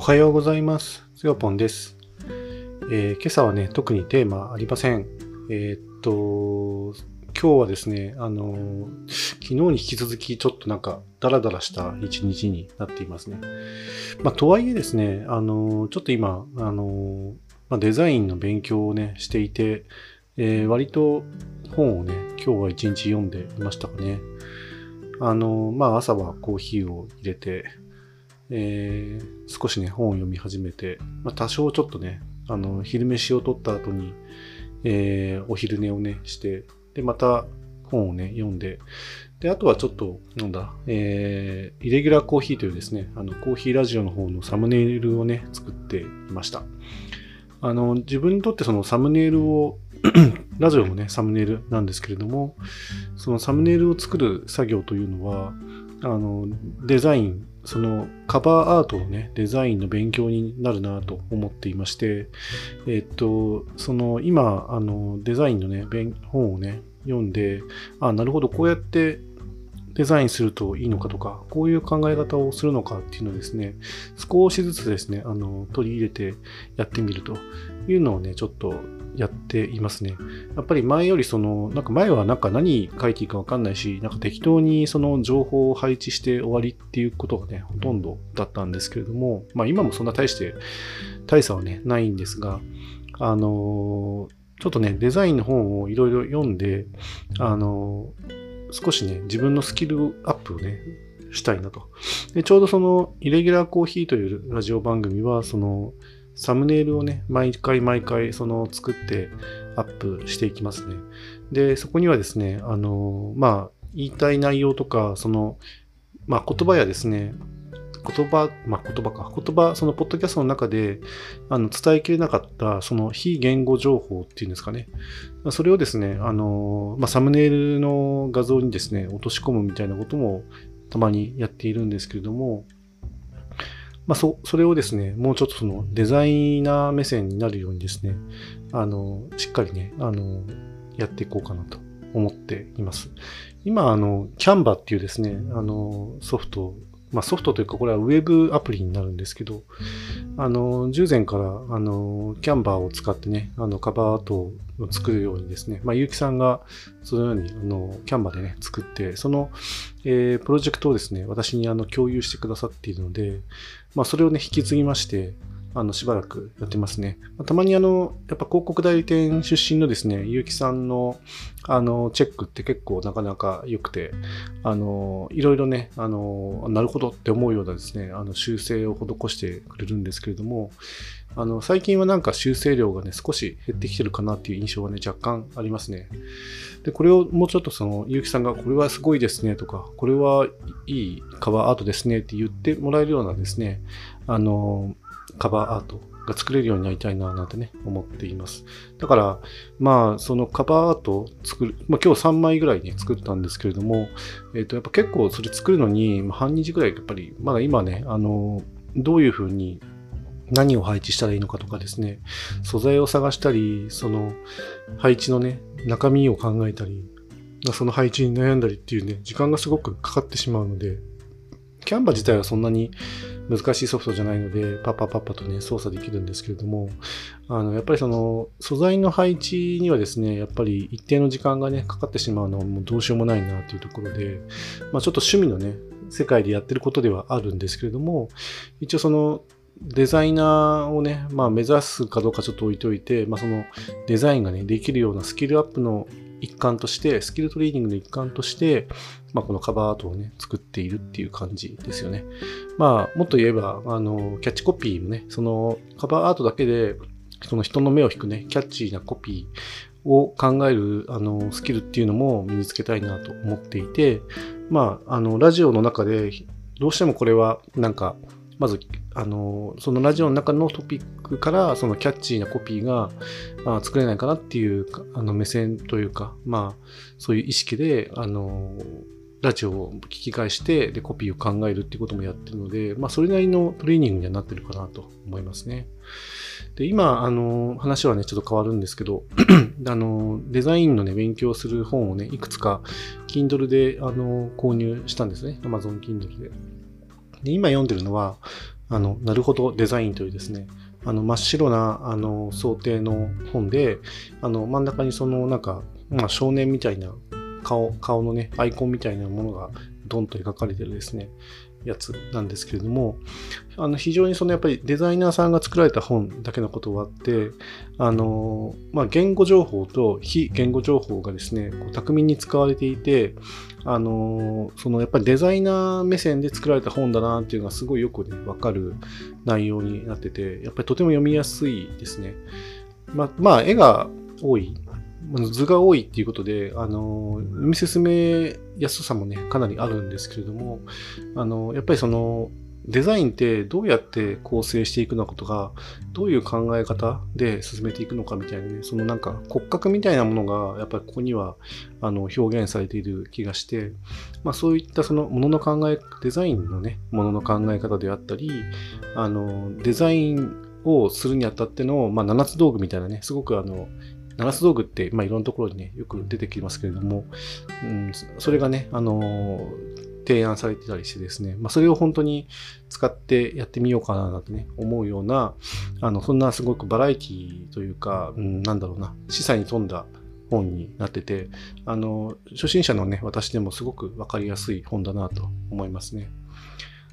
おはようございます。つよぽんです、えー今朝はね、特にテーマありません。えーっと、今日はですね、あのー昨日に引き続きちょっとなんかダラダラした一日になっていますね。まあ、とはいえですね、あのちょっと今、あのまあ、デザインの勉強をね、していて、え割と本をね、今日は一日読んでいましたかね。あのまあ、朝はコーヒーを入れて、えー少しね、本を読み始めて、まあ、多少ちょっとね、あの、昼飯を取った後に、えーお昼寝をね、して、で、また本をね、読んで、で、あとはちょっと、なんだ、えーイレギュラーコーヒーというですね、あの、コーヒーラジオの方のサムネイルをね、作っていました。あの、自分にとってそのサムネイルを、ラジオもね、サムネイルなんですけれども、そのサムネイルを作る作業というのは、あの、デザイン、そのカバーアートのね、デザインの勉強になるなと思っていまして、えっと、その今、あの、デザインのね、本をね、読んで、あ、なるほど、こうやってデザインするといいのかとか、こういう考え方をするのかっていうのをですね、少しずつですね、あの、取り入れてやってみるというのをね、ちょっとやっていますね。やっぱり前よりその、なんか前はなんか何書いていいかわかんないし、なんか適当にその情報を配置して終わりっていうことがね、ほとんどだったんですけれども、まあ今もそんな大して大差はね、ないんですが、あのちょっとね、デザインの本をいろいろ読んで、あの少しね、自分のスキルアップをね、したいなと。で、ちょうどその、イレギュラーコーヒーというラジオ番組は、その、サムネイルをね、毎回毎回、その、作ってアップしていきますね。で、そこにはですね、あの、まあ、言いたい内容とか、その、まあ、言葉やですね、言葉、まあ、言葉か。言葉、その、ポッドキャストの中で、あの、伝えきれなかった、その、非言語情報っていうんですかね。それをですね、あの、まあ、サムネイルの画像にですね、落とし込むみたいなことも、たまにやっているんですけれども、まあ、そ、それをですね、もうちょっとそのデザイナー目線になるようにですね、あの、しっかりね、あの、やっていこうかなと思っています。今、あの、キャンバっていうですね、あの、ソフト、まあ、ソフトというか、これはウェブアプリになるんですけど、あの、従前から、あの、Canva を使ってね、あの、カバーアートを作るようにですね、まあ、ゆうきさんが、そのように、あの、Canva でね、作って、その、えープロジェクトをですね、私にあの共有してくださっているので、まあ、それをね、引き継ぎまして、あの、しばらくやってますね。たまにあの、やっぱ広告代理店出身のですね、ゆうきさんの、あの、チェックって結構なかなか良くて、あの、いろいろね、あの、なるほどって思うようなですね、あの、修正を施してくれるんですけれども、あの、最近はなんか修正量がね、少し減ってきてるかなっていう印象はね、若干ありますね。で、これをもうちょっとその、ゆうきさんが、これはすごいですねとか、これはいいカバーアートですねって言ってもらえるようなですね、あの、カバーアートが作れるようになりたいな、なんてね、思っています。だから、まあ、そのカバーアートを作る、まあ今日3枚ぐらいね、作ったんですけれども、えっ、と、やっぱ結構それ作るのに、半日ぐらい、やっぱり、まだ今ね、あの、どういうふうに何を配置したらいいのかとかですね、素材を探したり、その配置のね、中身を考えたり、その配置に悩んだりっていうね、時間がすごくかかってしまうので、キャンバ自体はそんなに難しいソフトじゃないので、パッパパッパとね、操作できるんですけれども、あの、やっぱりその、素材の配置にはですね、やっぱり一定の時間がね、かかってしまうのはもうどうしようもないなっていうところで、まあちょっと趣味のね、世界でやってることではあるんですけれども、一応その、デザイナーをね、まあ目指すかどうかちょっと置いといて、まあそのデザインがね、できるようなスキルアップの一環として、スキルトレーニングの一環として、まあこのカバーアートをね、作っているっていう感じですよね。まあもっと言えば、あの、キャッチコピーもね、そのカバーアートだけで、その人の目を引くね、キャッチーなコピーを考える、あの、スキルっていうのも身につけたいなと思っていて、まあ、あの、ラジオの中で、どうしてもこれは、なんか、まず、あの、そのラジオの中のトピックから、そのキャッチーなコピーが、まあ、作れないかなっていう、あの、目線というか、まあ、そういう意識で、あの、ラジオを聞き返して、で、コピーを考えるっていうこともやってるので、まあ、それなりのトレーニングにはなってるかなと思いますね。で、今、あの、話はね、ちょっと変わるんですけど、あの、デザインのね、勉強する本をね、いくつか、Kindle で、あの、購入したんですね。Amazon Kindle で。で、今読んでるのは、あの、なるほどデザインというですね、あの、真っ白な、あの、想定の本で、あの、真ん中にその、なんか、まあ、少年みたいな顔、顔のね、アイコンみたいなものがドンと描かれてるですね、やつなんですけれども、あの非常にそのやっぱりデザイナーさんが作られた本だけのことはあって、あの、まあ、言語情報と非言語情報がですね、こう巧みに使われていて、あの、そのやっぱりデザイナー目線で作られた本だなっていうのがすごいよくね、わかる内容になってて、やっぱりとても読みやすいですね。ま、まあ、絵が多い図が多いっていうことで、あの、読み進めやすさもね、かなりあるんですけれども、あの、やっぱりその、デザインってどうやって構成していくのかとか、どういう考え方で進めていくのかみたいなね、そのなんか骨格みたいなものがやっぱりここにはあの表現されている気がして、まあそういったそのものの考え、デザインのね、ものの考え方であったり、あの、デザインをするにあたっての、まあ、七つ道具みたいなね、すごくあの、七つ道具って、まあ、いろんなところにね、よく出てきますけれども、うん、それがね、あの提案されてたりしてですね、まあ、それを本当に使ってやってみようかななんてね、思うような、あの、そんなすごくバラエティというか、うん、なんだろうな、示唆に富んだ本になってて、あの、初心者のね、私でもすごくわかりやすい本だなと思いますね。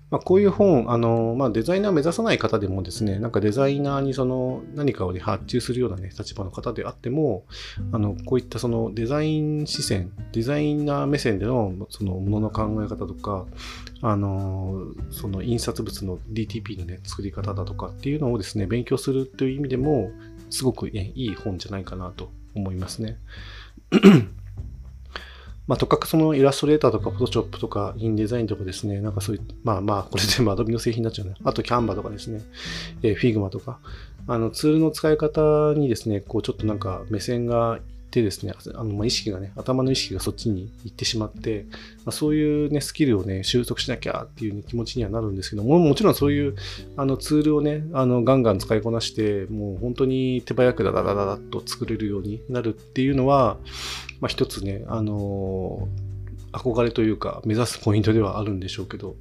まあ、こういう本、あの、まあ、デザイナー目指さない方でもですね、なんかデザイナーにその何かを、発注するようなね、立場の方であっても、あの、こういったそのデザイン視線、デザイナー目線でのそのものの考え方とか、あの、その印刷物の DTP のね、作り方だとかっていうのをですね、勉強するという意味でも、すごく、ね、いい本じゃないかなと思いますね。まあ、とかくそのイラストレーターとか、フォトショップとか、インデザインとかですね、なんかそういう、まあまあ、これ全部アドビの製品になっちゃうね。あと、キャンバとかですね、えー、フィグマとか、あの、ツールの使い方にですね、こう、ちょっとなんか目線がてですね、あのま意識がね、頭の意識がそっちに行ってしまって、まあ、そういうね、スキルをね、習得しなきゃっていう、ね、気持ちにはなるんですけども、もちろんそういうあのツールをね、あのガンガン使いこなして、もう本当に手早くダダダダッと作れるようになるっていうのは、まあ、一つね、あの憧れというか、目指すポイントではあるんでしょうけど、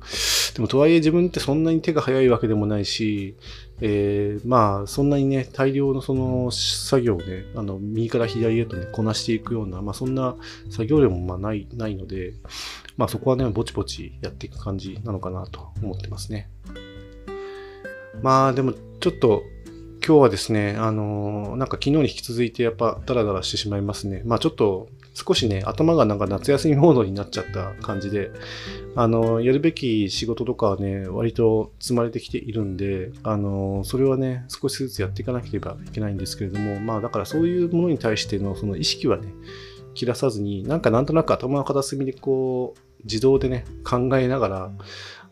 でもとはいえ自分ってそんなに手が早いわけでもないし、えー、まあ、そんなにね、大量のその作業をね、あの、右から左へとね、こなしていくような、まあ、そんな作業量もまあない、ないので、まあ、そこはね、ぼちぼちやっていく感じなのかなと思ってますね。まあ、でも、ちょっと、今日はですね、あのー、なんか昨日に引き続いてやっぱダラダラしてしまいますね。まあちょっと少しね、頭がなんか夏休みモードになっちゃった感じで、あの、やるべき仕事とかはね、割と積まれてきているんで、あの、それはね、少しずつやっていかなければいけないんですけれども、まあだからそういうものに対してのその意識はね、切らさずに、なんかなんとなく頭の片隅でこう、自動でね、考えながら、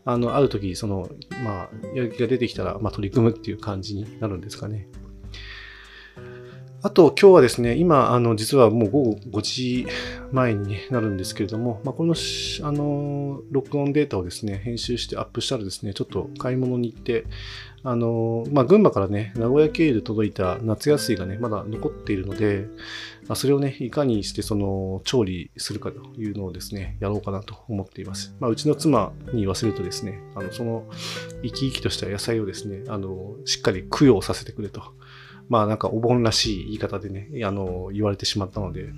あの、ある時、その、まあ、やる気が出てきたら、まあ、取り組むっていう感じになるんですかね。あと、今日はですね、今、あの、実はもう午後5時前になるんですけれども、まあ、この、あの、録音データをですね、編集してアップしたらですね、ちょっと買い物に行って、あの、まあ、群馬からね、名古屋経由で届いた夏野菜がね、まだ残っているので、まあ、それをね、いかにしてその、調理するかというのをですね、やろうかなと思っています。まあ、うちの妻に言わせるとですね、あの、その、生き生きとした野菜をですね、あの、しっかり供養させてくれと。まあなんかお盆らしい言い方でね、あの、言われてしまったので、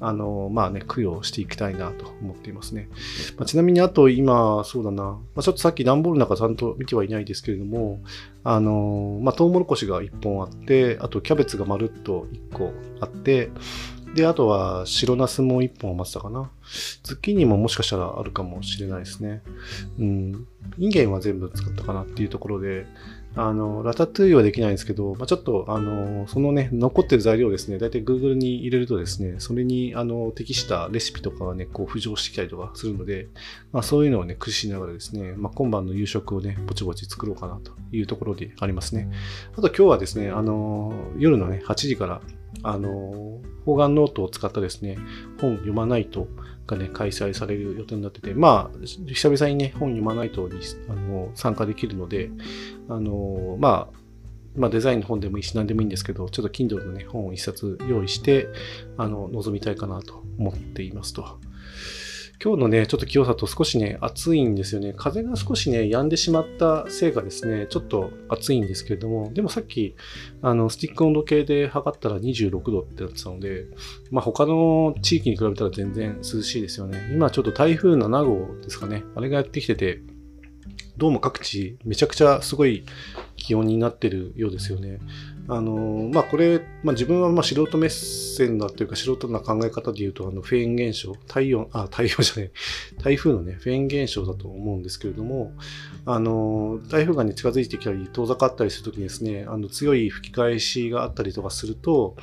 あの、まあね、供養していきたいなと思っていますね。まあ、ちなみにあと今、そうだな、まあ、ちょっとさっき段ボールの中ちゃんと見てはいないですけれども、あの、まあ、トウモロコシが1本あって、あとキャベツがまるっと1個あって、で、あとは白ナスも1本余ってたかな。ズッキーニももしかしたらあるかもしれないですね。うん。インゲンは全部使ったかなっていうところで、あの、ラタトゥーイはできないんですけど、まあ、ちょっと、あの、そのね、残ってる材料をですね、大体 Google に入れるとですね、それに、あの、適したレシピとかがね、こう浮上してきたりとかするので、まあ、そういうのをね、駆使しながらですね、まあ、今晩の夕食をね、ぼちぼち作ろうかなというところでありますね。あと今日はですね、あの、夜のね、8時から、あの、方眼ノートを使ったですね、本読まないと、がね、開催される予定になってて、まあ、久々にね、本読まないとにあの参加できるので、あの、まあ、まあ、デザインの本でもいいし、何でもいいんですけど、ちょっと Kindle のね、本を一冊用意して、あの、臨みたいかなと思っていますと。今日のね、ちょっと清里少しね、暑いんですよね。風が少しね、止んでしまったせいかですね、ちょっと暑いんですけれども、でもさっき、あの、スティック温度計で測ったら26度ってなってたので、まあ他の地域に比べたら全然涼しいですよね。今ちょっと台風7号ですかね。あれがやってきてて、どうも各地めちゃくちゃすごい気温になってるようですよね。あのまあ、これ、まあ、自分はまあ素人目線だというか素人な考え方で言うと、あのフェーン現象、太陽、あ、太陽じゃない、台風のね、フェーン現象だと思うんですけれども、あの台風がね、近づいてきたり、遠ざかったりするときにですね、あの強い吹き返しがあったりとかすると、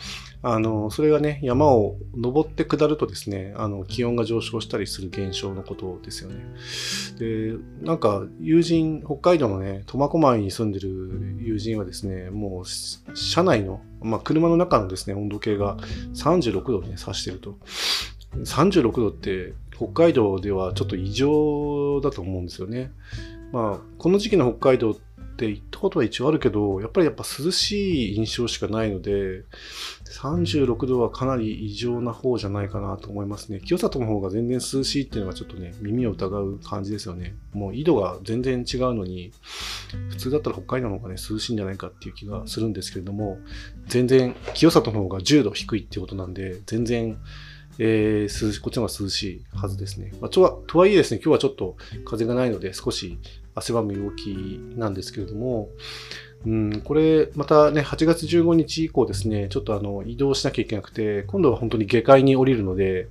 あの、それがね、山を登って下るとですね、あの、気温が上昇したりする現象のことですよね。で、なんか、友人、北海道のね、苫小牧に住んでる友人はですね、もう、車内の、まあ、車の中のですね、温度計が36度にね、指してると。36度って、北海道ではちょっと異常だと思うんですよね。まあ、この時期の北海道ってって行ったことは一応あるけど、やっぱりやっぱ涼しい印象しかないので、36度はかなり異常な方じゃないかなと思いますね。清里の方が全然涼しいっていうのがちょっとね、耳を疑う感じですよね。もう緯度が全然違うのに、普通だったら北海道の方がね、涼しいんじゃないかっていう気がするんですけれども、全然清里の方が10度低いってことなんで、全然えー、涼しこっちの方が涼しいはずですね。まあ、とはとはいえですね、今日はちょっと風がないので少し汗ばむ陽気なんですけれども、うん、これ、またね、8月15日以降ですね、ちょっとあの、移動しなきゃいけなくて、今度は本当に下界に降りるので、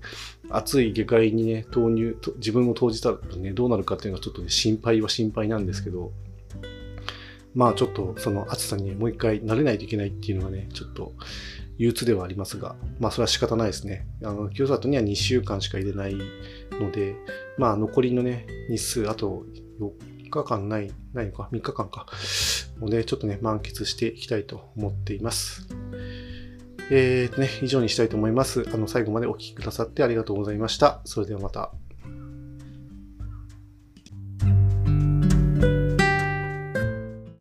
暑い下界にね、投入、自分を投じたらね、どうなるかっていうのはちょっとね、心配は心配なんですけど、まあちょっとその暑さにもう一回慣れないといけないっていうのがね、ちょっと憂鬱ではありますが、まあそれは仕方ないですね。あの、清里には2週間しか入れないので、まあ残りのね、日数、あと4日間ない、ないのか、3日間か。もうね、ちょっとね、満喫していきたいと思っています。えーとね、以上にしたいと思います。あの、最後までお聴きくださってありがとうございました。それではまた。